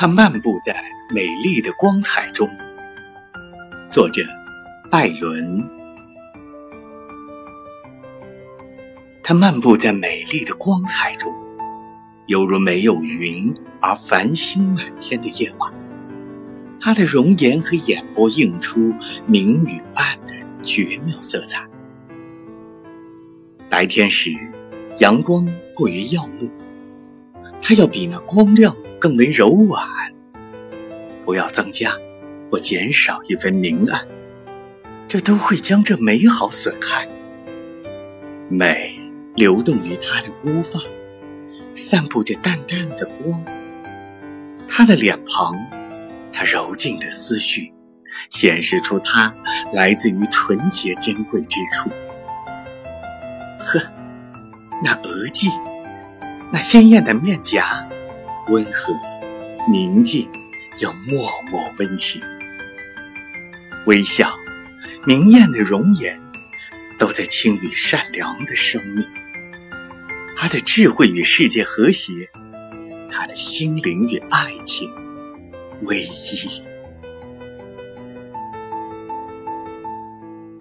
他漫步在美丽的光彩中。作者：拜伦。他漫步在美丽的光彩中，犹如没有云而繁星满天的夜晚。他的容颜和眼波映出明与暗的绝妙色彩。白天时，阳光过于耀目，它要比那光亮更为柔婉，不要增加或减少一分明暗，这都会将这美好损害。美流动于他的乌发，散布着淡淡的光。他的脸庞，他柔静的思绪，显示出他来自于纯洁珍贵之处。呵，那额际，那鲜艳的面颊，温和、宁静又默默温情。微笑、明艳的容颜，都在清理善良的生命。他的智慧与世界和谐，他的心灵与爱情唯一。